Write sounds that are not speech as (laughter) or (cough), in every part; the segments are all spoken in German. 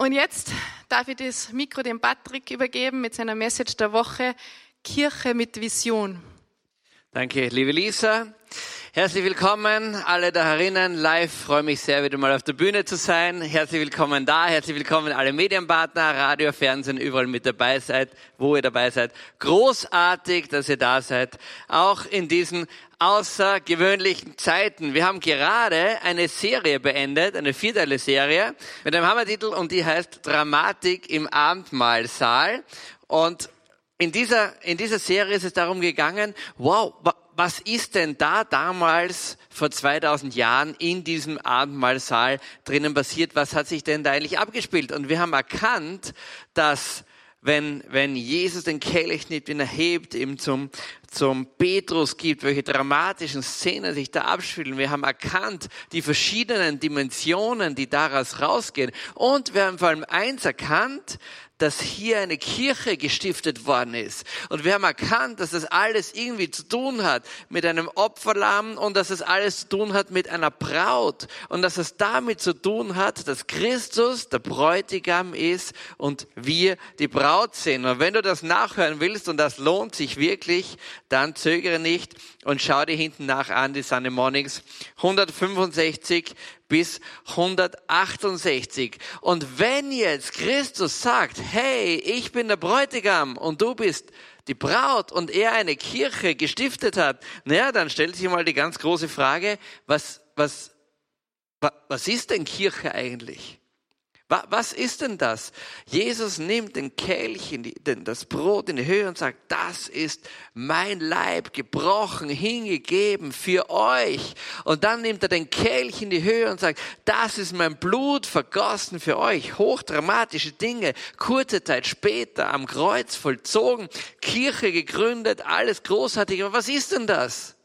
Und jetzt darf ich das Mikro dem Patrick übergeben mit seiner Message der Woche, Kirche mit Vision. Danke, liebe Lisa. Herzlich willkommen, alle da herinnen, live. Freue mich sehr, wieder mal auf der Bühne zu sein. Herzlich willkommen da, herzlich willkommen alle Medienpartner, Radio, Fernsehen, überall mit dabei seid, wo ihr dabei seid. Großartig, dass ihr da seid. Auch in diesen außergewöhnlichen Zeiten. Wir haben gerade eine Serie beendet, eine vierteile Serie mit einem Hammertitel und die heißt Dramatik im Abendmahlsaal. Und in dieser, in dieser Serie ist es darum gegangen, wow, was ist denn da damals vor 2000 Jahren in diesem Abendmahlsaal drinnen passiert? Was hat sich denn da eigentlich abgespielt? Und wir haben erkannt, dass wenn, wenn Jesus den Kelch nicht wieder hebt, ihm zum, zum Petrus gibt, welche dramatischen Szenen sich da abspielen. Wir haben erkannt, die verschiedenen Dimensionen, die daraus rausgehen. Und wir haben vor allem eins erkannt, dass hier eine Kirche gestiftet worden ist. Und wir haben erkannt, dass das alles irgendwie zu tun hat mit einem Opferlamm und dass es alles zu tun hat mit einer Braut und dass es damit zu tun hat, dass Christus der Bräutigam ist und wir die Braut sind. Und wenn du das nachhören willst und das lohnt sich wirklich, dann zögere nicht und schau dir hinten nach an die Sunday Mornings 165 bis 168. Und wenn jetzt Christus sagt, hey, ich bin der Bräutigam und du bist die Braut und er eine Kirche gestiftet hat, naja, dann stellt sich mal die ganz große Frage, was, was, was ist denn Kirche eigentlich? Was ist denn das? Jesus nimmt den Kelch, in die, das Brot in die Höhe und sagt, das ist mein Leib gebrochen, hingegeben für euch. Und dann nimmt er den Kelch in die Höhe und sagt, das ist mein Blut vergossen für euch. Hochdramatische Dinge, kurze Zeit später am Kreuz vollzogen, Kirche gegründet, alles großartig. Aber was ist denn das?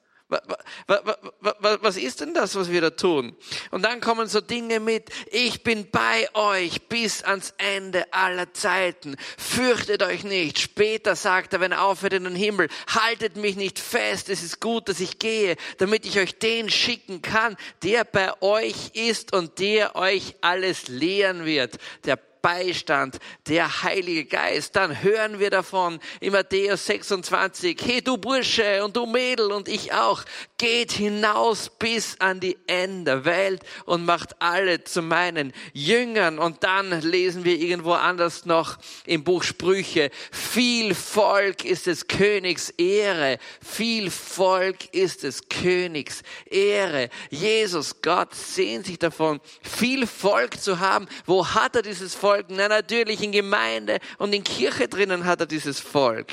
Was ist denn das, was wir da tun? Und dann kommen so Dinge mit, ich bin bei euch bis ans Ende aller Zeiten. Fürchtet euch nicht. Später sagt er, wenn er aufhört in den Himmel, haltet mich nicht fest. Es ist gut, dass ich gehe, damit ich euch den schicken kann, der bei euch ist und der euch alles lehren wird. Der Beistand, der Heilige Geist. Dann hören wir davon in Matthäus 26, hey du Bursche und du Mädel und ich auch, geht hinaus bis an die Ende der Welt und macht alle zu meinen Jüngern. Und dann lesen wir irgendwo anders noch im Buch Sprüche, viel Volk ist des Königs Ehre, viel Volk ist des Königs Ehre. Jesus, Gott sehnt sich davon, viel Volk zu haben. Wo hat er dieses Volk? Volk? Na, natürlich in Gemeinde und in Kirche drinnen hat er dieses Volk.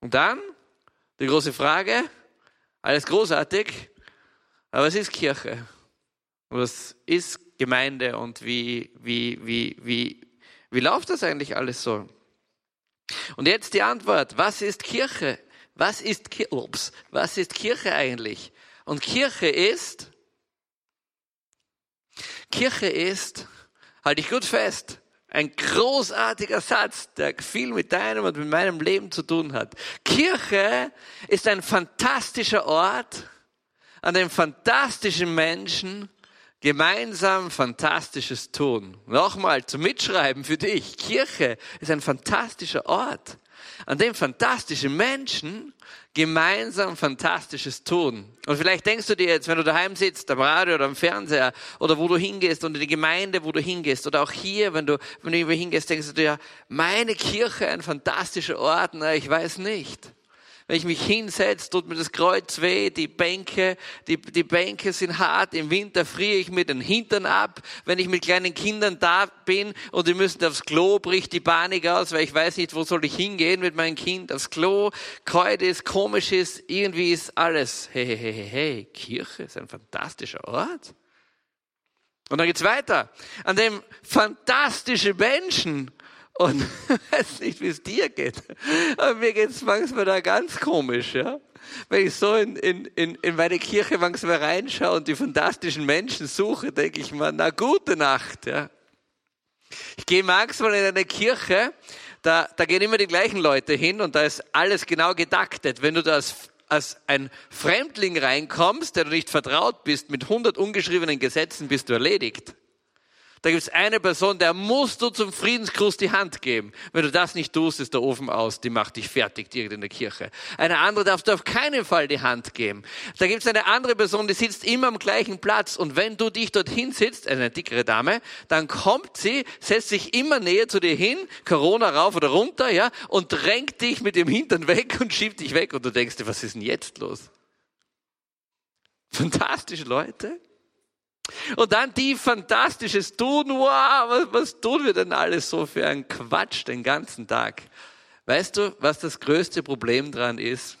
Und dann die große Frage, alles großartig, aber was ist Kirche? Was ist Gemeinde und wie, wie, wie, wie, wie läuft das eigentlich alles so? Und jetzt die Antwort, was ist Kirche? Was ist, ups, was ist Kirche eigentlich? Und Kirche ist, Kirche ist Halte ich gut fest. Ein großartiger Satz, der viel mit deinem und mit meinem Leben zu tun hat. Kirche ist ein fantastischer Ort, an dem fantastischen Menschen gemeinsam Fantastisches tun. Nochmal zum Mitschreiben für dich. Kirche ist ein fantastischer Ort, an dem fantastische Menschen gemeinsam Fantastisches tun. Und vielleicht denkst du dir jetzt, wenn du daheim sitzt, am Radio oder am Fernseher oder wo du hingehst und in die Gemeinde, wo du hingehst oder auch hier, wenn du, wenn du irgendwo hingehst, denkst du dir, meine Kirche, ein fantastischer Ort, na, ich weiß nicht. Wenn ich mich hinsetze, tut mir das Kreuz weh, die Bänke, die, die Bänke sind hart, im Winter friere ich mir den Hintern ab. Wenn ich mit kleinen Kindern da bin und die müssen aufs Klo, bricht die Panik aus, weil ich weiß nicht, wo soll ich hingehen mit meinem Kind aufs Klo. Kreuz ist, komisch ist, irgendwie ist alles. Hey, hey, hey, hey, Kirche ist ein fantastischer Ort. Und dann geht's weiter. An dem fantastische Menschen und (laughs) weiß nicht, wie es dir geht. Aber mir geht es manchmal da ganz komisch, ja. Wenn ich so in, in, in, in meine Kirche manchmal reinschaue und die fantastischen Menschen suche, denke ich mir, na gute Nacht, ja. Ich gehe manchmal in eine Kirche, da, da gehen immer die gleichen Leute hin und da ist alles genau gedaktet. Wenn du da als, als ein Fremdling reinkommst, der du nicht vertraut bist, mit 100 ungeschriebenen Gesetzen bist du erledigt. Da gibt es eine Person, der musst du zum Friedensgruß die Hand geben. Wenn du das nicht tust, ist der Ofen aus, die macht dich fertig direkt in der Kirche. Eine andere darfst du auf keinen Fall die Hand geben. Da gibt es eine andere Person, die sitzt immer am gleichen Platz und wenn du dich dorthin sitzt, eine dickere Dame, dann kommt sie, setzt sich immer näher zu dir hin, Corona rauf oder runter, ja, und drängt dich mit dem Hintern weg und schiebt dich weg und du denkst dir, was ist denn jetzt los? Fantastische Leute. Und dann die fantastisches Tun. Wow, was, was tun wir denn alles so für einen Quatsch den ganzen Tag? Weißt du, was das größte Problem dran ist?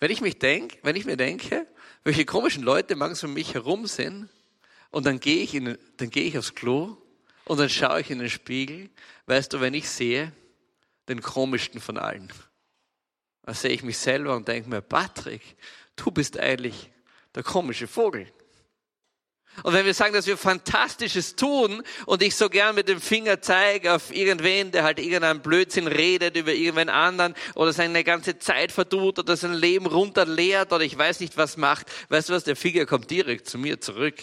Wenn ich mich denk, wenn ich mir denke, welche komischen Leute manchmal um mich herum sind, und dann gehe ich in, dann gehe ich aufs Klo und dann schaue ich in den Spiegel, weißt du, wenn ich sehe, den komischsten von allen, dann sehe ich mich selber und denke mir, Patrick, du bist eigentlich der komische Vogel. Und wenn wir sagen, dass wir Fantastisches tun und ich so gern mit dem Finger zeige auf irgendwen, der halt irgendeinen Blödsinn redet über irgendwen anderen oder seine ganze Zeit verdut oder sein Leben runterleert oder ich weiß nicht was macht, weißt du was, der Finger kommt direkt zu mir zurück.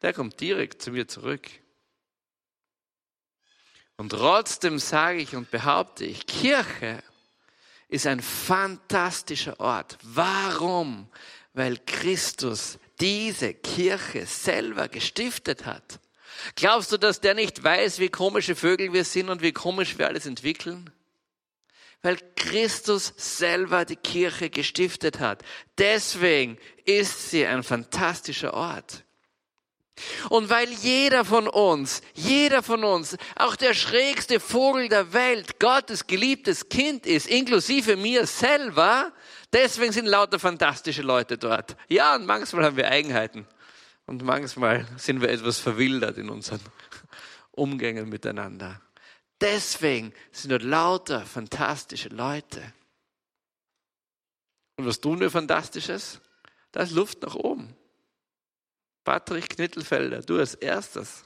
Der kommt direkt zu mir zurück. Und trotzdem sage ich und behaupte ich, Kirche ist ein fantastischer Ort. Warum? Weil Christus diese Kirche selber gestiftet hat. Glaubst du, dass der nicht weiß, wie komische Vögel wir sind und wie komisch wir alles entwickeln? Weil Christus selber die Kirche gestiftet hat. Deswegen ist sie ein fantastischer Ort. Und weil jeder von uns, jeder von uns, auch der schrägste Vogel der Welt, Gottes geliebtes Kind ist, inklusive mir selber, Deswegen sind lauter fantastische Leute dort. Ja, und manchmal haben wir Eigenheiten. Und manchmal sind wir etwas verwildert in unseren (laughs) Umgängen miteinander. Deswegen sind dort lauter fantastische Leute. Und was tun wir Fantastisches? Da ist Luft nach oben. Patrick Knittelfelder, du als erstes.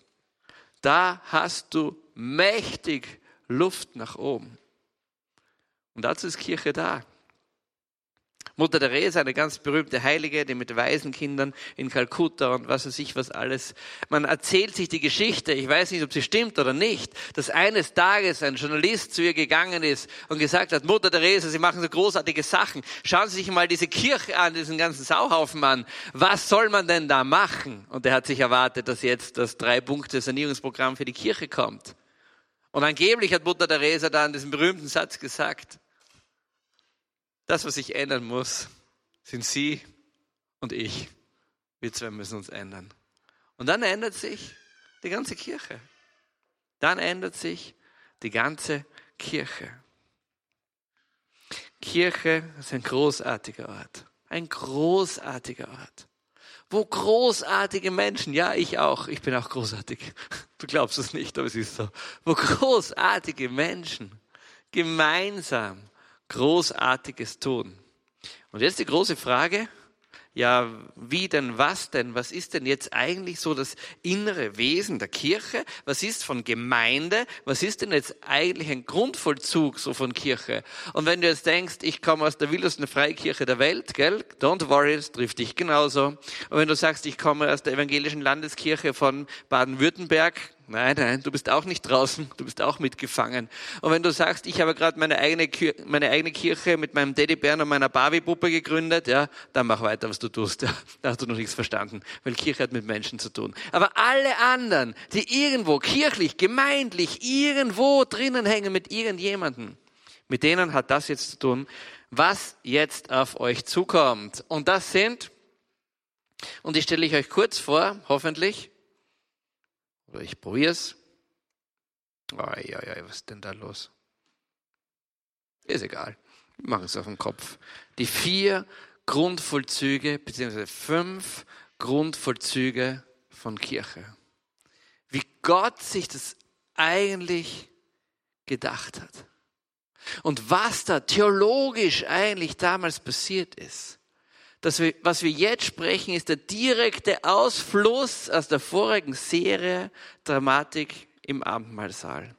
Da hast du mächtig Luft nach oben. Und dazu ist Kirche da. Mutter Therese, eine ganz berühmte Heilige, die mit Waisenkindern in Kalkutta und was weiß ich was alles. Man erzählt sich die Geschichte, ich weiß nicht, ob sie stimmt oder nicht, dass eines Tages ein Journalist zu ihr gegangen ist und gesagt hat, Mutter Therese, Sie machen so großartige Sachen. Schauen Sie sich mal diese Kirche an, diesen ganzen Sauhaufen an. Was soll man denn da machen? Und er hat sich erwartet, dass jetzt das Drei-Punkte-Sanierungsprogramm für die Kirche kommt. Und angeblich hat Mutter Therese dann diesen berühmten Satz gesagt, das, was sich ändern muss, sind Sie und ich. Wir zwei müssen uns ändern. Und dann ändert sich die ganze Kirche. Dann ändert sich die ganze Kirche. Kirche ist ein großartiger Ort. Ein großartiger Ort. Wo großartige Menschen, ja, ich auch, ich bin auch großartig. Du glaubst es nicht, aber es ist so. Wo großartige Menschen gemeinsam Großartiges tun. Und jetzt die große Frage, ja, wie denn, was denn? Was ist denn jetzt eigentlich so das innere Wesen der Kirche? Was ist von Gemeinde? Was ist denn jetzt eigentlich ein Grundvollzug so von Kirche? Und wenn du jetzt denkst, ich komme aus der wildesten Freikirche der Welt, gell? Don't worry, es trifft dich genauso. Und wenn du sagst, ich komme aus der evangelischen Landeskirche von Baden-Württemberg, Nein, nein, du bist auch nicht draußen, du bist auch mitgefangen. Und wenn du sagst, ich habe gerade meine eigene, meine eigene Kirche mit meinem Teddybären und meiner Barbie-Puppe gegründet, ja, dann mach weiter, was du tust. Ja, da hast du noch nichts verstanden, weil Kirche hat mit Menschen zu tun. Aber alle anderen, die irgendwo kirchlich, gemeindlich, irgendwo drinnen hängen mit irgendjemandem, mit denen hat das jetzt zu tun, was jetzt auf euch zukommt. Und das sind, und die stelle ich euch kurz vor, hoffentlich, oder ich probiere es. Ai, was ist denn da los? Ist egal. Wir machen es auf den Kopf. Die vier Grundvollzüge, beziehungsweise fünf Grundvollzüge von Kirche. Wie Gott sich das eigentlich gedacht hat. Und was da theologisch eigentlich damals passiert ist dass wir, was wir jetzt sprechen, ist der direkte Ausfluss aus der vorigen Serie Dramatik im Abendmahlsaal.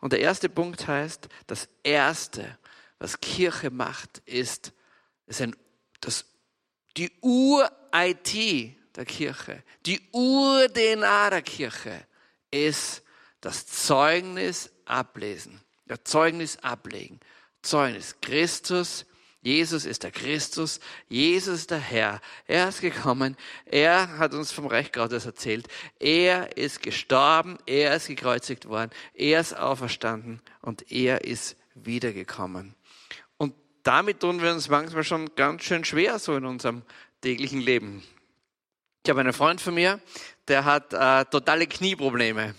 Und der erste Punkt heißt, das erste, was Kirche macht, ist, ist ein, das, die Ur-IT der Kirche, die Ur-DNA der Kirche ist das Zeugnis ablesen. Der Zeugnis ablegen. Zeugnis. Christus, Jesus ist der Christus, Jesus ist der Herr. Er ist gekommen, er hat uns vom Reich Gottes erzählt. Er ist gestorben, er ist gekreuzigt worden, er ist auferstanden und er ist wiedergekommen. Und damit tun wir uns manchmal schon ganz schön schwer so in unserem täglichen Leben. Ich habe einen Freund von mir, der hat äh, totale Knieprobleme.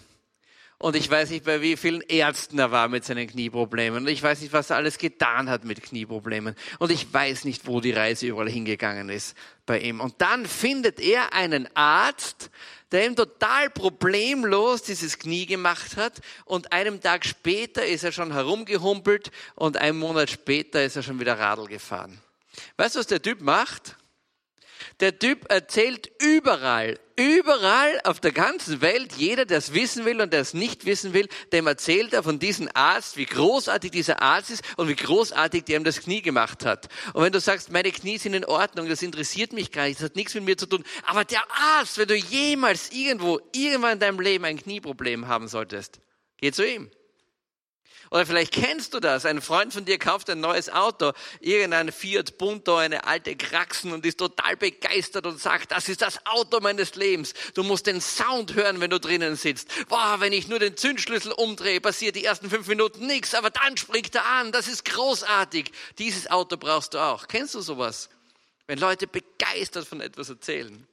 Und ich weiß nicht, bei wie vielen Ärzten er war mit seinen Knieproblemen. Und ich weiß nicht, was er alles getan hat mit Knieproblemen. Und ich weiß nicht, wo die Reise überall hingegangen ist bei ihm. Und dann findet er einen Arzt, der ihm total problemlos dieses Knie gemacht hat. Und einen Tag später ist er schon herumgehumpelt und einen Monat später ist er schon wieder Radl gefahren. Weißt du, was der Typ macht? Der Typ erzählt überall, überall auf der ganzen Welt, jeder, der es wissen will und der es nicht wissen will, dem erzählt er von diesem Arzt, wie großartig dieser Arzt ist und wie großartig der ihm das Knie gemacht hat. Und wenn du sagst, meine Knie sind in Ordnung, das interessiert mich gar nicht, das hat nichts mit mir zu tun, aber der Arzt, wenn du jemals irgendwo, irgendwann in deinem Leben ein Knieproblem haben solltest, geh zu ihm. Oder vielleicht kennst du das. Ein Freund von dir kauft ein neues Auto, irgendein Fiat Punto, eine alte Kraxen und ist total begeistert und sagt, das ist das Auto meines Lebens. Du musst den Sound hören, wenn du drinnen sitzt. Boah, wenn ich nur den Zündschlüssel umdrehe, passiert die ersten fünf Minuten nichts, aber dann springt er an. Das ist großartig. Dieses Auto brauchst du auch. Kennst du sowas? Wenn Leute begeistert von etwas erzählen.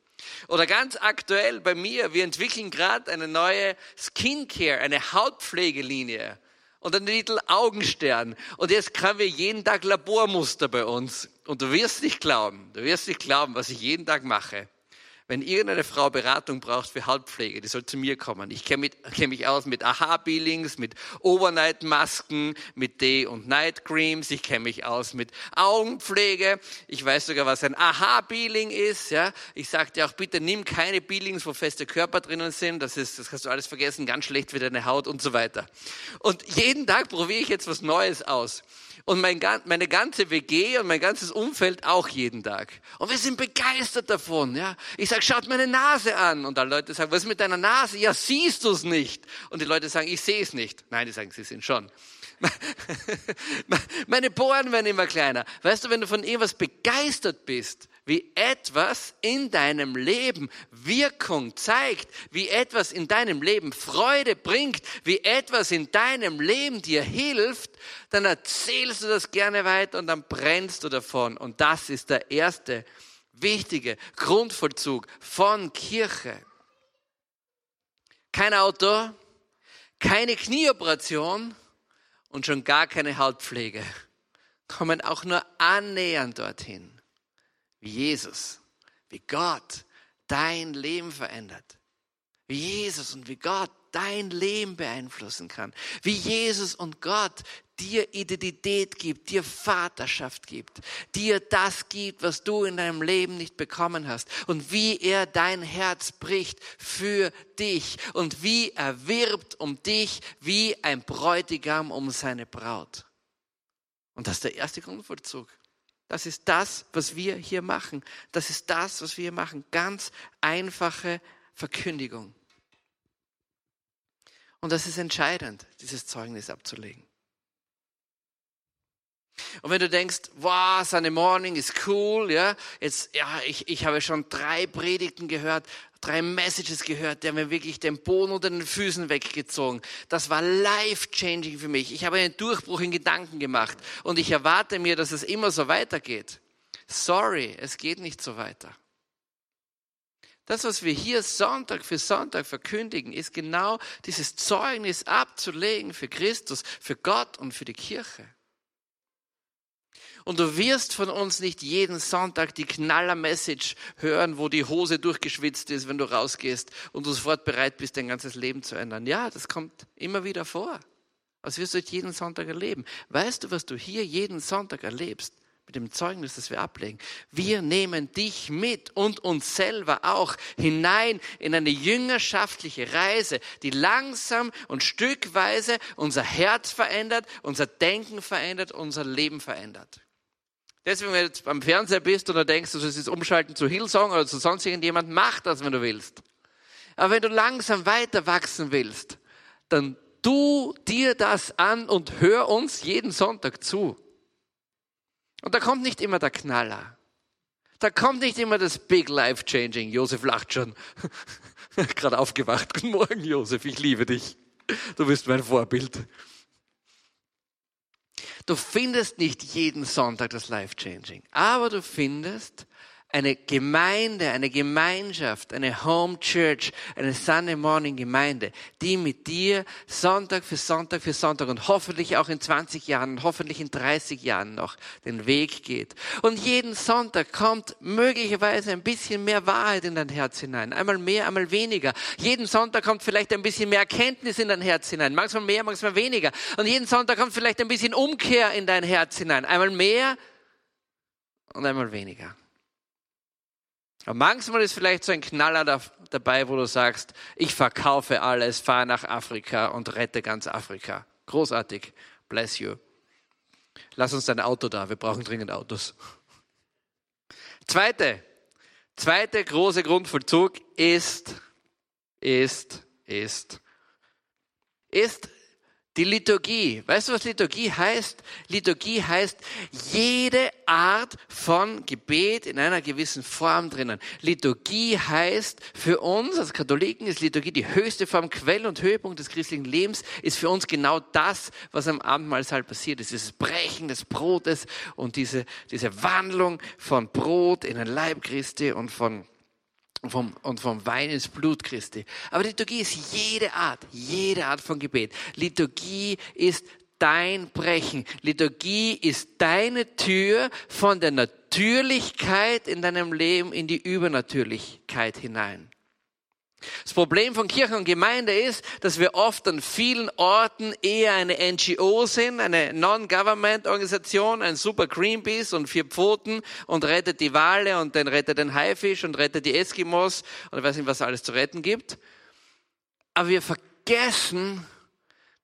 Oder ganz aktuell bei mir, wir entwickeln gerade eine neue Skincare, eine Hautpflegelinie und den Titel Augenstern. Und jetzt haben wir jeden Tag Labormuster bei uns. Und du wirst nicht glauben, du wirst nicht glauben, was ich jeden Tag mache. Wenn irgendeine Frau Beratung braucht für Hautpflege, die soll zu mir kommen. Ich kenne kenn mich aus mit Aha-Peelings, mit Overnight-Masken, mit Day- und Night-Creams. Ich kenne mich aus mit Augenpflege. Ich weiß sogar, was ein Aha-Peeling ist. Ja? Ich sage dir auch, bitte nimm keine Peelings, wo feste Körper drinnen sind. Das, ist, das kannst du alles vergessen, ganz schlecht für deine Haut und so weiter. Und jeden Tag probiere ich jetzt was Neues aus. Und mein, meine ganze WG und mein ganzes Umfeld auch jeden Tag. Und wir sind begeistert davon. Ja? Ich sage, schaut meine Nase an. Und alle Leute sagen, was ist mit deiner Nase? Ja, siehst du es nicht. Und die Leute sagen, ich sehe es nicht. Nein, die sagen, sie sind schon. (laughs) Meine Poren werden immer kleiner. Weißt du, wenn du von irgendwas begeistert bist, wie etwas in deinem Leben Wirkung zeigt, wie etwas in deinem Leben Freude bringt, wie etwas in deinem Leben dir hilft, dann erzählst du das gerne weiter und dann brennst du davon. Und das ist der erste wichtige Grundvollzug von Kirche. Kein Auto, keine Knieoperation und schon gar keine Hautpflege kommen auch nur annähernd dorthin wie Jesus, wie Gott dein Leben verändert. Wie Jesus und wie Gott dein Leben beeinflussen kann. Wie Jesus und Gott dir Identität gibt, dir Vaterschaft gibt, dir das gibt, was du in deinem Leben nicht bekommen hast. Und wie er dein Herz bricht für dich und wie er wirbt um dich wie ein Bräutigam um seine Braut. Und das ist der erste Grundvollzug. Das ist das, was wir hier machen. Das ist das, was wir hier machen. Ganz einfache Verkündigung. Und das ist entscheidend, dieses Zeugnis abzulegen. Und wenn du denkst, wow, Sunday Morning ist cool, ja, jetzt, ja, ich, ich habe schon drei Predigten gehört, drei Messages gehört, die haben mir wirklich den Boden unter den Füßen weggezogen. Das war life-changing für mich. Ich habe einen Durchbruch in Gedanken gemacht und ich erwarte mir, dass es immer so weitergeht. Sorry, es geht nicht so weiter. Das, was wir hier Sonntag für Sonntag verkündigen, ist genau dieses Zeugnis abzulegen für Christus, für Gott und für die Kirche. Und du wirst von uns nicht jeden Sonntag die Knaller-Message hören, wo die Hose durchgeschwitzt ist, wenn du rausgehst und du sofort bereit bist, dein ganzes Leben zu ändern. Ja, das kommt immer wieder vor. Das wirst du jeden Sonntag erleben. Weißt du, was du hier jeden Sonntag erlebst? Mit dem Zeugnis, das wir ablegen. Wir nehmen dich mit und uns selber auch hinein in eine jüngerschaftliche Reise, die langsam und stückweise unser Herz verändert, unser Denken verändert, unser Leben verändert. Deswegen, wenn du jetzt am Fernseher bist oder denkst, du sollst jetzt umschalten zu Hillsong oder zu sonst irgendjemand, mach das, wenn du willst. Aber wenn du langsam weiter wachsen willst, dann tu dir das an und hör uns jeden Sonntag zu. Und da kommt nicht immer der Knaller. Da kommt nicht immer das Big Life Changing. Josef lacht schon. (laughs) Gerade aufgewacht. Guten Morgen, Josef. Ich liebe dich. Du bist mein Vorbild. Du findest nicht jeden Sonntag das Life Changing, aber du findest eine Gemeinde, eine Gemeinschaft, eine Home Church, eine Sunday Morning Gemeinde, die mit dir Sonntag für Sonntag für Sonntag und hoffentlich auch in 20 Jahren, hoffentlich in 30 Jahren noch den Weg geht. Und jeden Sonntag kommt möglicherweise ein bisschen mehr Wahrheit in dein Herz hinein. Einmal mehr, einmal weniger. Jeden Sonntag kommt vielleicht ein bisschen mehr Erkenntnis in dein Herz hinein. Manchmal mehr, manchmal weniger. Und jeden Sonntag kommt vielleicht ein bisschen Umkehr in dein Herz hinein. Einmal mehr und einmal weniger. Aber manchmal ist vielleicht so ein Knaller da, dabei, wo du sagst, ich verkaufe alles, fahre nach Afrika und rette ganz Afrika. Großartig. Bless you. Lass uns dein Auto da, wir brauchen dringend Autos. Zweite, zweite große Grundvollzug ist, ist, ist, ist die Liturgie. Weißt du, was Liturgie heißt? Liturgie heißt jede Art von Gebet in einer gewissen Form drinnen. Liturgie heißt für uns als Katholiken ist Liturgie die höchste Form, Quell und Höhepunkt des christlichen Lebens ist für uns genau das, was am Abendmahlsaal passiert ist. Dieses Brechen des Brotes und diese, diese Wandlung von Brot in ein Leib Christi und von vom, und vom Wein ins Blut Christi. Aber Liturgie ist jede Art, jede Art von Gebet. Liturgie ist dein Brechen. Liturgie ist deine Tür von der Natürlichkeit in deinem Leben in die Übernatürlichkeit hinein. Das Problem von Kirche und Gemeinde ist, dass wir oft an vielen Orten eher eine NGO sind, eine Non-Government-Organisation, ein super Greenpeace und vier Pfoten und rettet die Wale und dann rettet den Haifisch und rettet die Eskimos und ich weiß nicht, was alles zu retten gibt. Aber wir vergessen,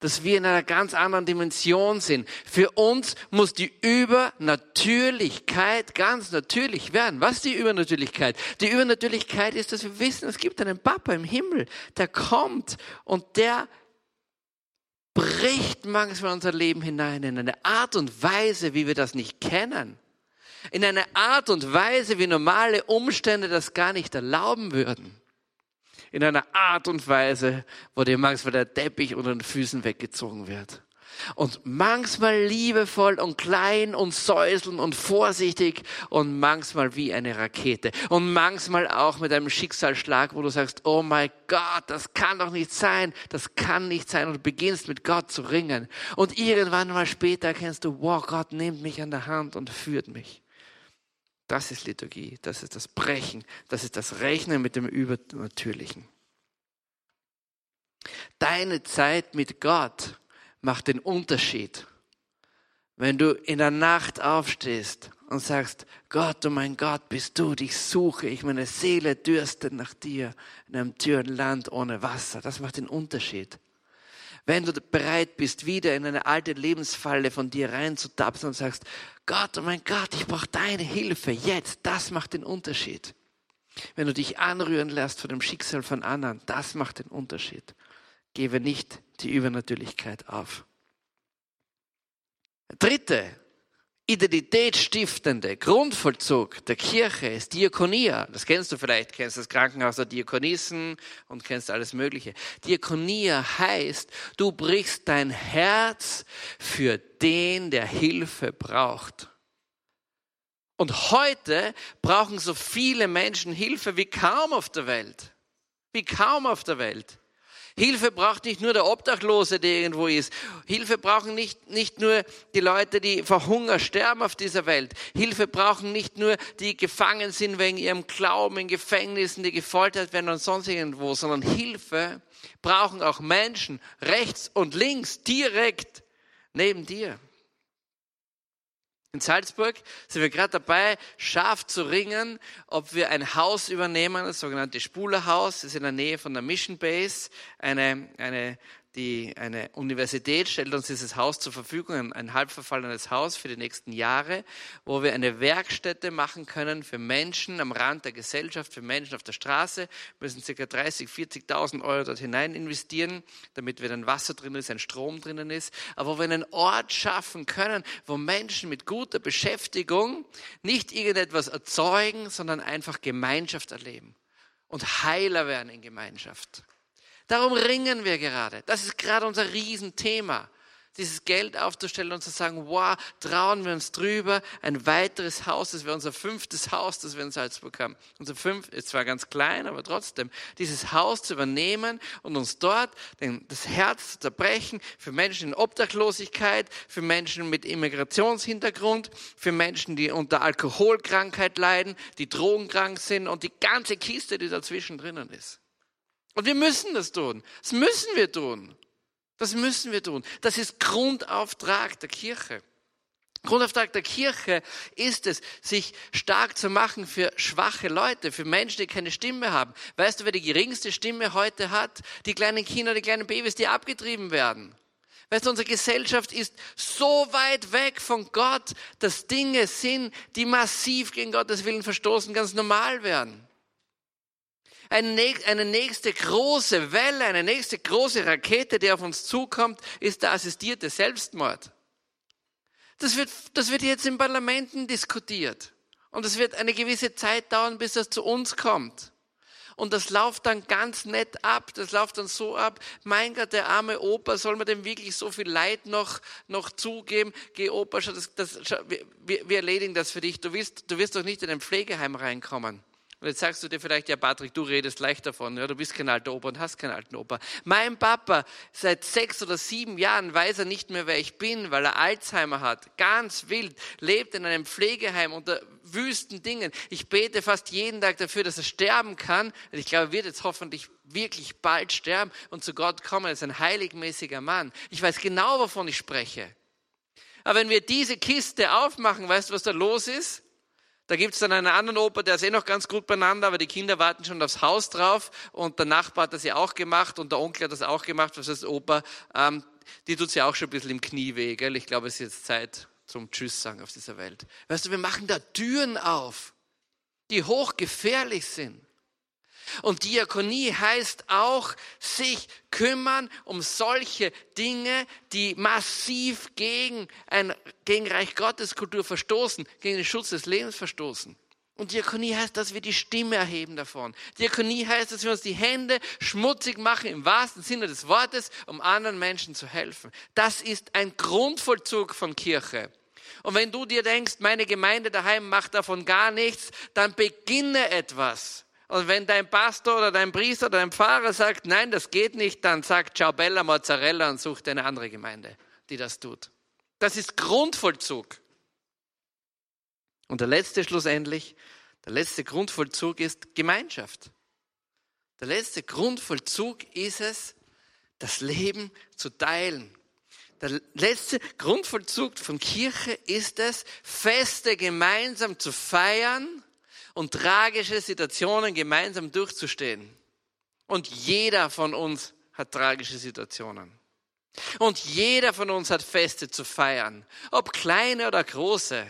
dass wir in einer ganz anderen Dimension sind. Für uns muss die Übernatürlichkeit ganz natürlich werden. Was ist die Übernatürlichkeit? Die Übernatürlichkeit ist, dass wir wissen, es gibt einen Papa im Himmel, der kommt und der bricht manchmal unser Leben hinein in eine Art und Weise, wie wir das nicht kennen. In eine Art und Weise, wie normale Umstände das gar nicht erlauben würden in einer Art und Weise, wo dir manchmal der Teppich unter den Füßen weggezogen wird. Und manchmal liebevoll und klein und säuseln und vorsichtig und manchmal wie eine Rakete. Und manchmal auch mit einem Schicksalsschlag, wo du sagst, oh mein Gott, das kann doch nicht sein, das kann nicht sein. Und du beginnst mit Gott zu ringen. Und irgendwann mal später erkennst du, wow, Gott nimmt mich an der Hand und führt mich. Das ist Liturgie, das ist das Brechen, das ist das Rechnen mit dem Übernatürlichen. Deine Zeit mit Gott macht den Unterschied. Wenn du in der Nacht aufstehst und sagst, Gott, oh mein Gott, bist du, dich suche ich, meine Seele dürstet nach dir in einem türen Land ohne Wasser. Das macht den Unterschied. Wenn du bereit bist, wieder in eine alte Lebensfalle von dir reinzutapsen und sagst, Gott, oh mein Gott, ich brauche deine Hilfe jetzt, das macht den Unterschied. Wenn du dich anrühren lässt von dem Schicksal von anderen, das macht den Unterschied. Gebe nicht die Übernatürlichkeit auf. Dritte identitätsstiftende Grundvollzug der Kirche ist Diakonia. Das kennst du vielleicht, kennst das Krankenhaus der Diakonissen und kennst alles Mögliche. Diakonia heißt, du brichst dein Herz für den, der Hilfe braucht. Und heute brauchen so viele Menschen Hilfe wie kaum auf der Welt. Wie kaum auf der Welt. Hilfe braucht nicht nur der Obdachlose, der irgendwo ist. Hilfe brauchen nicht, nicht nur die Leute, die vor Hunger sterben auf dieser Welt. Hilfe brauchen nicht nur die gefangen sind wegen ihrem Glauben in Gefängnissen, die gefoltert werden und sonst irgendwo, sondern Hilfe brauchen auch Menschen rechts und links, direkt neben dir. In Salzburg sind wir gerade dabei, scharf zu ringen, ob wir ein Haus übernehmen, das sogenannte Spulerhaus, das ist in der Nähe von der Mission Base, eine, eine die, eine Universität stellt uns dieses Haus zur Verfügung, ein, ein halb verfallenes Haus für die nächsten Jahre, wo wir eine Werkstätte machen können für Menschen am Rand der Gesellschaft, für Menschen auf der Straße. Wir müssen ca. 30, 40.000 Euro dort hinein investieren, damit wieder ein Wasser drin ist, ein Strom drinnen ist. Aber wo wir einen Ort schaffen können, wo Menschen mit guter Beschäftigung nicht irgendetwas erzeugen, sondern einfach Gemeinschaft erleben und heiler werden in Gemeinschaft. Darum ringen wir gerade. Das ist gerade unser Riesenthema. Dieses Geld aufzustellen und zu sagen, wow, trauen wir uns drüber, ein weiteres Haus, das wäre unser fünftes Haus, das wir in Salzburg haben. Unser fünf ist zwar ganz klein, aber trotzdem, dieses Haus zu übernehmen und uns dort das Herz zu zerbrechen für Menschen in Obdachlosigkeit, für Menschen mit Immigrationshintergrund, für Menschen, die unter Alkoholkrankheit leiden, die drogenkrank sind und die ganze Kiste, die dazwischen drinnen ist. Und wir müssen das tun. Das müssen wir tun. Das müssen wir tun. Das ist Grundauftrag der Kirche. Grundauftrag der Kirche ist es, sich stark zu machen für schwache Leute, für Menschen, die keine Stimme haben. Weißt du, wer die geringste Stimme heute hat? Die kleinen Kinder, die kleinen Babys, die abgetrieben werden. Weißt du, unsere Gesellschaft ist so weit weg von Gott, dass Dinge sind, die massiv gegen Gottes Willen verstoßen, ganz normal werden. Eine nächste große Welle, eine nächste große Rakete, die auf uns zukommt, ist der assistierte Selbstmord. Das wird, das wird jetzt in Parlamenten diskutiert. Und es wird eine gewisse Zeit dauern, bis das zu uns kommt. Und das läuft dann ganz nett ab. Das läuft dann so ab. Mein Gott, der arme Opa, soll man dem wirklich so viel Leid noch, noch zugeben? Geh Opa, schau, das, das, schau, wir, wir erledigen das für dich. Du wirst, du wirst doch nicht in ein Pflegeheim reinkommen. Und jetzt sagst du dir vielleicht, ja Patrick, du redest leicht davon, ja, du bist kein alter Opa und hast keinen alten Opa. Mein Papa, seit sechs oder sieben Jahren weiß er nicht mehr, wer ich bin, weil er Alzheimer hat. Ganz wild, lebt in einem Pflegeheim unter wüsten Dingen. Ich bete fast jeden Tag dafür, dass er sterben kann. Ich glaube, er wird jetzt hoffentlich wirklich bald sterben und zu Gott kommen. Er ist ein heiligmäßiger Mann. Ich weiß genau, wovon ich spreche. Aber wenn wir diese Kiste aufmachen, weißt du, was da los ist? Da gibt's dann einen anderen Opa, der ist eh noch ganz gut beieinander, aber die Kinder warten schon aufs Haus drauf und der Nachbar hat das ja auch gemacht und der Onkel hat das auch gemacht. Was heißt Opa? Ähm, die tut's ja auch schon ein bisschen im Knie weh, gell? Ich glaube, es ist jetzt Zeit zum Tschüss sagen auf dieser Welt. Weißt du, wir machen da Türen auf, die hochgefährlich sind. Und Diakonie heißt auch, sich kümmern um solche Dinge, die massiv gegen ein, gegen Reich Gottes Kultur verstoßen, gegen den Schutz des Lebens verstoßen. Und Diakonie heißt, dass wir die Stimme erheben davon. Diakonie heißt, dass wir uns die Hände schmutzig machen im wahrsten Sinne des Wortes, um anderen Menschen zu helfen. Das ist ein Grundvollzug von Kirche. Und wenn du dir denkst, meine Gemeinde daheim macht davon gar nichts, dann beginne etwas. Und wenn dein Pastor oder dein Priester oder dein Pfarrer sagt, nein, das geht nicht, dann sagt Ciao Bella Mozzarella und sucht eine andere Gemeinde, die das tut. Das ist Grundvollzug. Und der letzte schlussendlich, der letzte Grundvollzug ist Gemeinschaft. Der letzte Grundvollzug ist es, das Leben zu teilen. Der letzte Grundvollzug von Kirche ist es, Feste gemeinsam zu feiern und tragische Situationen gemeinsam durchzustehen. Und jeder von uns hat tragische Situationen. Und jeder von uns hat Feste zu feiern, ob kleine oder große.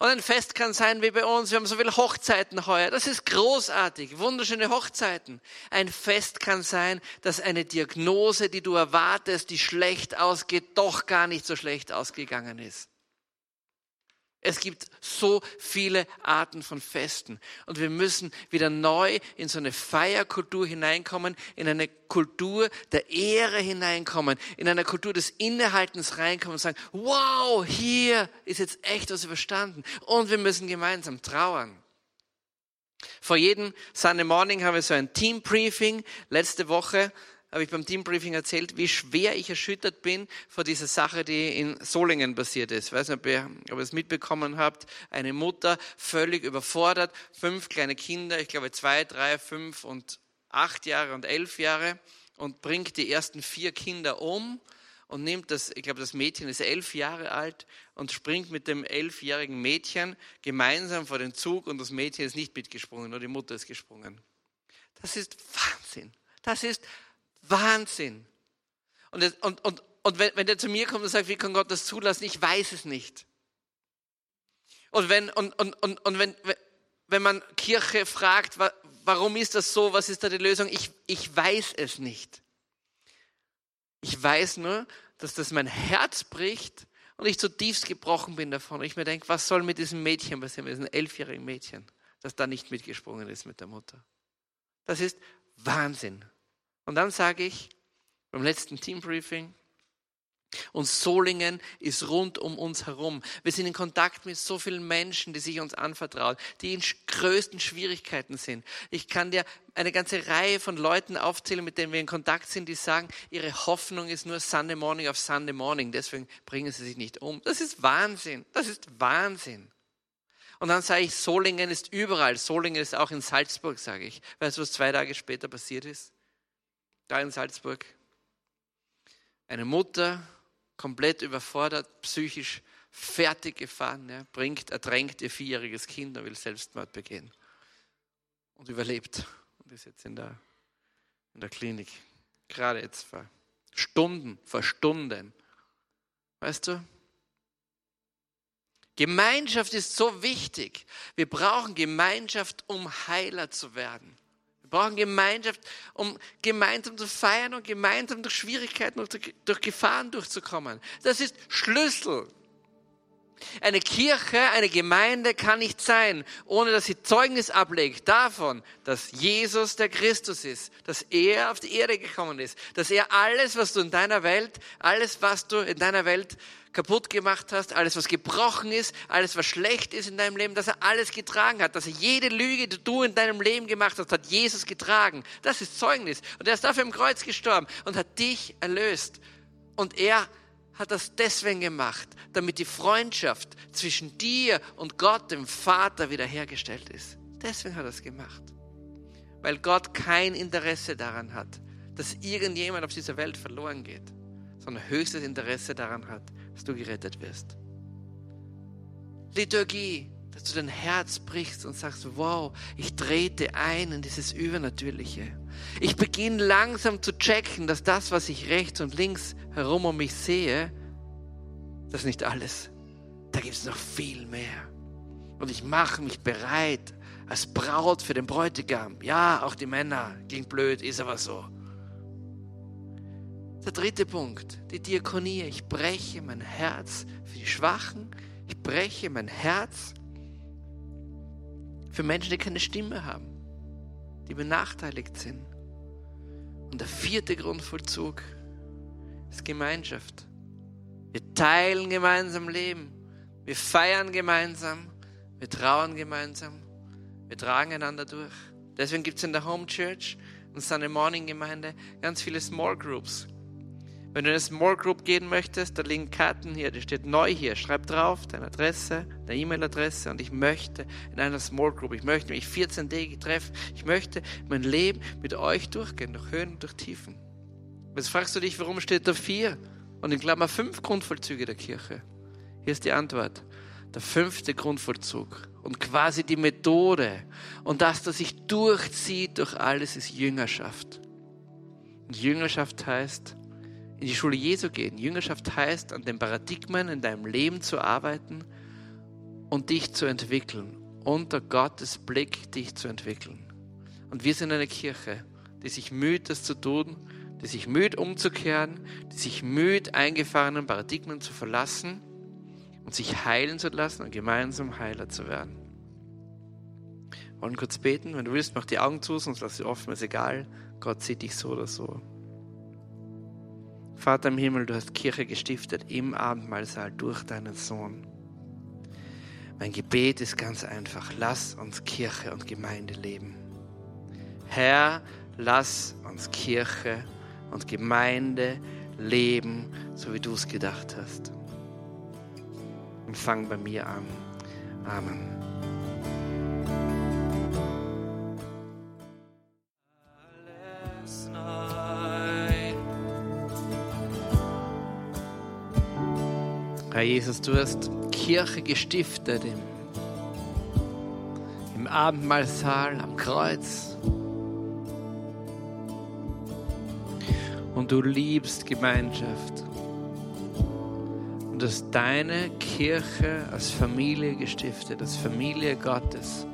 Und ein Fest kann sein wie bei uns. Wir haben so viele Hochzeiten heuer. Das ist großartig. Wunderschöne Hochzeiten. Ein Fest kann sein, dass eine Diagnose, die du erwartest, die schlecht ausgeht, doch gar nicht so schlecht ausgegangen ist. Es gibt so viele Arten von Festen. Und wir müssen wieder neu in so eine Feierkultur hineinkommen, in eine Kultur der Ehre hineinkommen, in eine Kultur des Innehaltens reinkommen und sagen, wow, hier ist jetzt echt was überstanden. Und wir müssen gemeinsam trauern. Vor jedem Sunday Morning haben wir so ein Team Briefing letzte Woche habe ich beim Teambriefing erzählt, wie schwer ich erschüttert bin vor dieser Sache, die in Solingen passiert ist. Ich weiß nicht, ob ihr, ob ihr es mitbekommen habt. Eine Mutter völlig überfordert, fünf kleine Kinder, ich glaube zwei, drei, fünf und acht Jahre und elf Jahre und bringt die ersten vier Kinder um und nimmt das, ich glaube, das Mädchen ist elf Jahre alt und springt mit dem elfjährigen Mädchen gemeinsam vor den Zug und das Mädchen ist nicht mitgesprungen, nur die Mutter ist gesprungen. Das ist Wahnsinn. Das ist Wahnsinn. Und, und, und, und wenn, wenn der zu mir kommt und sagt, wie kann Gott das zulassen? Ich weiß es nicht. Und wenn, und, und, und, und wenn, wenn man Kirche fragt, warum ist das so, was ist da die Lösung? Ich, ich weiß es nicht. Ich weiß nur, dass das mein Herz bricht und ich zutiefst gebrochen bin davon. Und ich mir denke, was soll mit diesem Mädchen passieren, mit diesem elfjährigen Mädchen, das da nicht mitgesprungen ist mit der Mutter? Das ist Wahnsinn. Und dann sage ich beim letzten Teambriefing, und Solingen ist rund um uns herum. Wir sind in Kontakt mit so vielen Menschen, die sich uns anvertrauen, die in größten Schwierigkeiten sind. Ich kann dir eine ganze Reihe von Leuten aufzählen, mit denen wir in Kontakt sind, die sagen, ihre Hoffnung ist nur Sunday Morning auf Sunday Morning, deswegen bringen sie sich nicht um. Das ist Wahnsinn. Das ist Wahnsinn. Und dann sage ich, Solingen ist überall. Solingen ist auch in Salzburg, sage ich. Weißt du, was zwei Tage später passiert ist? Da in Salzburg. Eine Mutter komplett überfordert, psychisch fertig gefahren, ja, bringt, ertränkt ihr vierjähriges Kind und will Selbstmord begehen. Und überlebt. Und ist jetzt in der, in der Klinik. Gerade jetzt vor Stunden, vor Stunden. Weißt du? Gemeinschaft ist so wichtig. Wir brauchen Gemeinschaft, um heiler zu werden. Wir brauchen Gemeinschaft, um gemeinsam zu feiern und gemeinsam durch Schwierigkeiten und durch Gefahren durchzukommen. Das ist Schlüssel. Eine Kirche, eine Gemeinde kann nicht sein, ohne dass sie Zeugnis ablegt davon, dass Jesus der Christus ist, dass er auf die Erde gekommen ist, dass er alles, was du in deiner Welt, alles, was du in deiner Welt kaputt gemacht hast, alles, was gebrochen ist, alles, was schlecht ist in deinem Leben, dass er alles getragen hat, dass er jede Lüge, die du in deinem Leben gemacht hast, hat Jesus getragen. Das ist Zeugnis. Und er ist dafür im Kreuz gestorben und hat dich erlöst. Und er hat das deswegen gemacht, damit die Freundschaft zwischen dir und Gott, dem Vater, wiederhergestellt ist. Deswegen hat er es gemacht. Weil Gott kein Interesse daran hat, dass irgendjemand auf dieser Welt verloren geht, sondern höchstes Interesse daran hat, dass du gerettet wirst. Liturgie, dass du dein Herz brichst und sagst, wow, ich trete ein in dieses Übernatürliche. Ich beginne langsam zu checken, dass das, was ich rechts und links herum um mich sehe, das ist nicht alles. Da gibt es noch viel mehr. Und ich mache mich bereit als Braut für den Bräutigam. Ja, auch die Männer. Klingt blöd, ist aber so. Der dritte Punkt, die Diakonie. Ich breche mein Herz für die Schwachen. Ich breche mein Herz für Menschen, die keine Stimme haben, die benachteiligt sind. Und der vierte Grundvollzug ist Gemeinschaft. Wir teilen gemeinsam Leben. Wir feiern gemeinsam. Wir trauern gemeinsam. Wir tragen einander durch. Deswegen gibt es in der Home Church und Sunday Morning Gemeinde ganz viele Small Groups. Wenn du in eine Small Group gehen möchtest, da liegen Karten hier, die steht neu hier. Schreib drauf deine Adresse, deine E-Mail-Adresse und ich möchte in einer Small Group, ich möchte mich 14-tägig treffen, ich möchte mein Leben mit euch durchgehen, durch Höhen und durch Tiefen. Jetzt fragst du dich, warum steht da vier und in Klammer fünf Grundvollzüge der Kirche? Hier ist die Antwort. Der fünfte Grundvollzug und quasi die Methode und das, das sich durchzieht durch alles, ist Jüngerschaft. Und Jüngerschaft heißt, in die Schule Jesu gehen. Jüngerschaft heißt, an den Paradigmen in deinem Leben zu arbeiten und dich zu entwickeln. Unter Gottes Blick dich zu entwickeln. Und wir sind eine Kirche, die sich müht, das zu tun, die sich müht, umzukehren, die sich müht, eingefahrenen Paradigmen zu verlassen und sich heilen zu lassen und gemeinsam Heiler zu werden. Wir wollen kurz beten. Wenn du willst, mach die Augen zu, sonst lass sie offen, ist egal. Gott sieht dich so oder so. Vater im Himmel, du hast Kirche gestiftet im Abendmahlsaal durch deinen Sohn. Mein Gebet ist ganz einfach. Lass uns Kirche und Gemeinde leben. Herr, lass uns Kirche und Gemeinde leben, so wie du es gedacht hast. Und fang bei mir an. Amen. Herr Jesus, du hast Kirche gestiftet im, im Abendmahlsaal am Kreuz. Und du liebst Gemeinschaft. Und dass deine Kirche als Familie gestiftet, als Familie Gottes.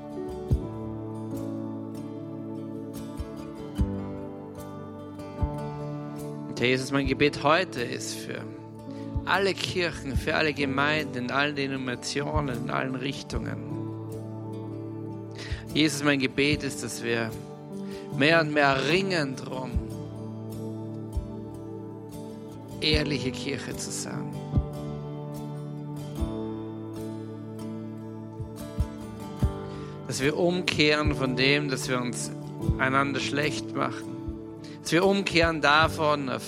Und Jesus, mein Gebet heute ist für alle Kirchen, für alle Gemeinden, in allen Denominationen, in allen Richtungen. Jesus, mein Gebet ist, dass wir mehr und mehr ringen drum, ehrliche Kirche zu sein. Dass wir umkehren von dem, dass wir uns einander schlecht machen. Dass wir umkehren davon, auf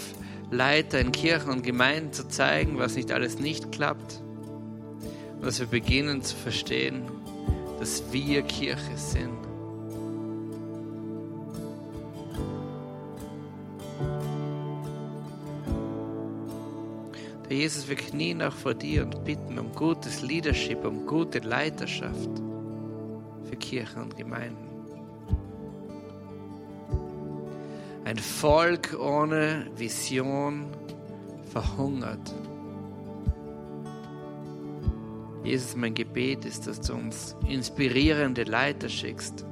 Leiter in Kirchen und Gemeinden zu zeigen, was nicht alles nicht klappt. Und dass wir beginnen zu verstehen, dass wir Kirche sind. Herr Jesus, wir knien auch vor dir und bitten um gutes Leadership, um gute Leiterschaft für Kirchen und Gemeinden. Ein Volk ohne Vision verhungert. Jesus, mein Gebet ist, dass du uns inspirierende Leiter schickst,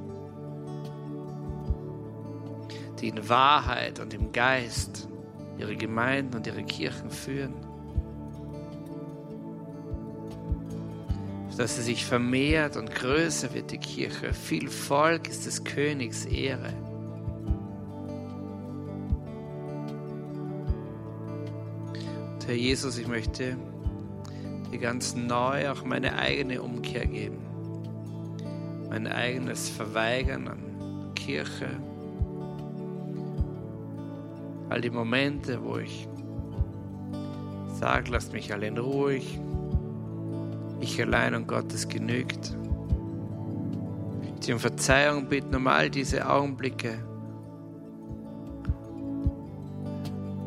die in Wahrheit und im Geist ihre Gemeinden und ihre Kirchen führen. Dass sie sich vermehrt und größer wird, die Kirche. Viel Volk ist des Königs Ehre. Herr Jesus, ich möchte dir ganz neu auch meine eigene Umkehr geben. Mein eigenes Verweigern an Kirche. All die Momente, wo ich sage, lasst mich allein ruhig. Ich allein und Gottes genügt. Ich dir um Verzeihung bitten um all diese Augenblicke,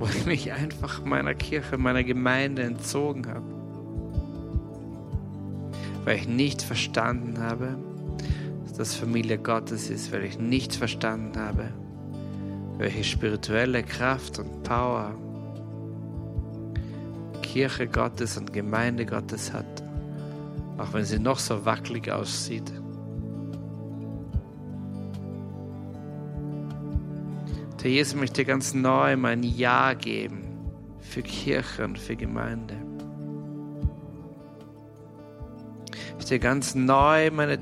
wo ich mich einfach meiner Kirche, meiner Gemeinde entzogen habe. Weil ich nicht verstanden habe, dass das Familie Gottes ist, weil ich nicht verstanden habe, welche spirituelle Kraft und Power Kirche Gottes und Gemeinde Gottes hat, auch wenn sie noch so wackelig aussieht. Der Jesus möchte ganz neu mein Ja geben für Kirche und für Gemeinde. Ich möchte ganz neu meine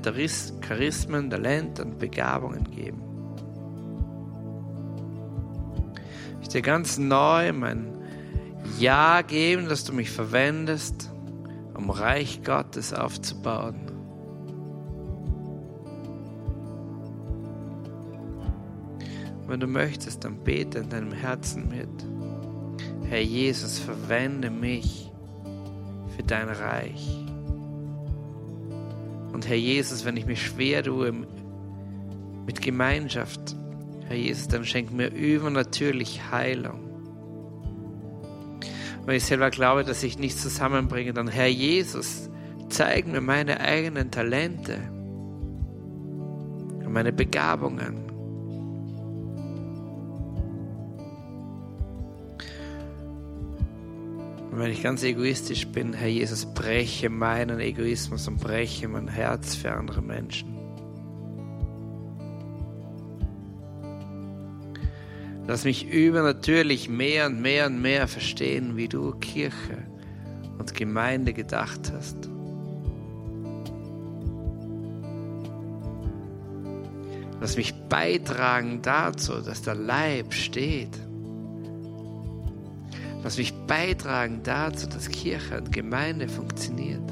Charismen, Talente und Begabungen geben. Ich möchte ganz neu mein Ja geben, dass du mich verwendest, um Reich Gottes aufzubauen. Wenn du möchtest, dann bete in deinem Herzen mit. Herr Jesus, verwende mich für dein Reich. Und Herr Jesus, wenn ich mich schwer tue mit Gemeinschaft, Herr Jesus, dann schenk mir übernatürlich Heilung. Wenn ich selber glaube, dass ich nichts zusammenbringe, dann Herr Jesus, zeig mir meine eigenen Talente und meine Begabungen. Und wenn ich ganz egoistisch bin, Herr Jesus, breche meinen Egoismus und breche mein Herz für andere Menschen. Lass mich übernatürlich mehr und mehr und mehr verstehen, wie du Kirche und Gemeinde gedacht hast. Lass mich beitragen dazu, dass der Leib steht Lass mich beitragen dazu, dass Kirche und Gemeinde funktioniert.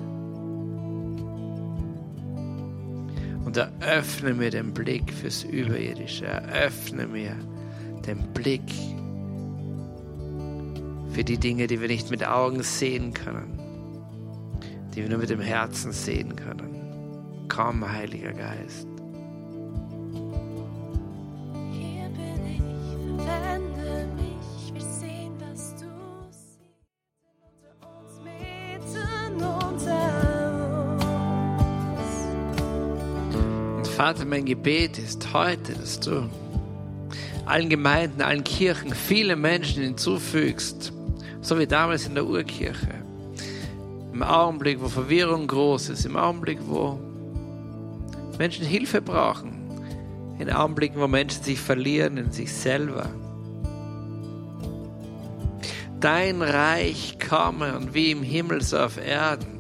Und eröffne mir den Blick fürs Überirdische. Eröffne mir den Blick für die Dinge, die wir nicht mit Augen sehen können, die wir nur mit dem Herzen sehen können. Komm, Heiliger Geist. Vater, mein Gebet ist heute, dass du allen Gemeinden, allen Kirchen viele Menschen hinzufügst, so wie damals in der Urkirche. Im Augenblick, wo Verwirrung groß ist, im Augenblick, wo Menschen Hilfe brauchen, in Augenblicken, wo Menschen sich verlieren in sich selber. Dein Reich komme und wie im Himmel so auf Erden.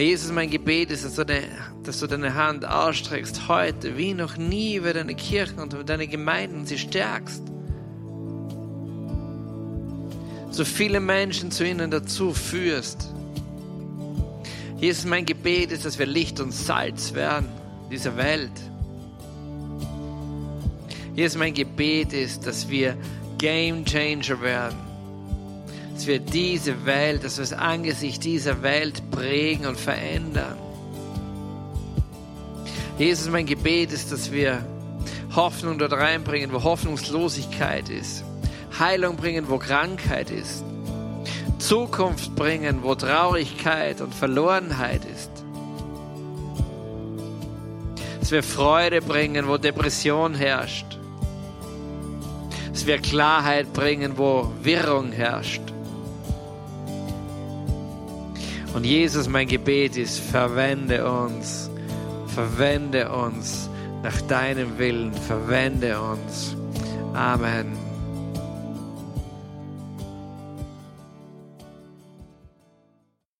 Herr Jesus, mein Gebet ist, dass du, deine, dass du deine Hand ausstreckst heute, wie noch nie, über deine Kirchen und über deine Gemeinden sie stärkst. So viele Menschen zu ihnen dazu führst. Jesus, mein Gebet ist, dass wir Licht und Salz werden dieser Welt. Jesus, mein Gebet ist, dass wir Game Changer werden dass wir diese Welt, dass wir das Angesicht dieser Welt prägen und verändern. Jesus, mein Gebet ist, dass wir Hoffnung dort reinbringen, wo Hoffnungslosigkeit ist. Heilung bringen, wo Krankheit ist. Zukunft bringen, wo Traurigkeit und Verlorenheit ist. Dass wir Freude bringen, wo Depression herrscht. Dass wir Klarheit bringen, wo Wirrung herrscht. Und Jesus, mein Gebet ist, verwende uns, verwende uns nach deinem Willen, verwende uns. Amen.